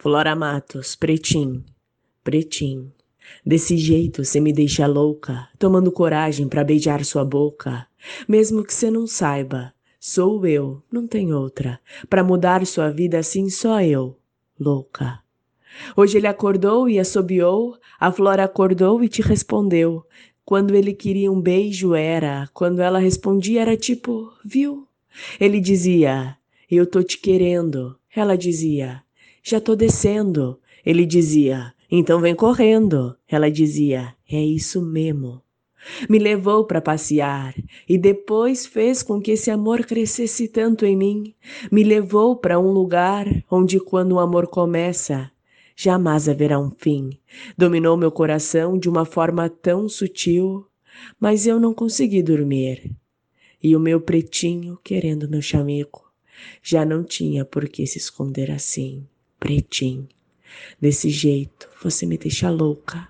Flora Matos, pretim, pretim. Desse jeito cê me deixa louca, tomando coragem pra beijar sua boca. Mesmo que cê não saiba, sou eu, não tem outra. Pra mudar sua vida assim só eu, louca. Hoje ele acordou e assobiou, a Flora acordou e te respondeu. Quando ele queria um beijo era, quando ela respondia era tipo, viu? Ele dizia, eu tô te querendo. Ela dizia, já tô descendo. Ele dizia, então vem correndo. Ela dizia, é isso mesmo. Me levou para passear e depois fez com que esse amor crescesse tanto em mim. Me levou para um lugar onde, quando o amor começa, jamais haverá um fim. Dominou meu coração de uma forma tão sutil, mas eu não consegui dormir. E o meu pretinho, querendo meu chamico, já não tinha por que se esconder assim, pretinho. Desse jeito, você me deixa louca.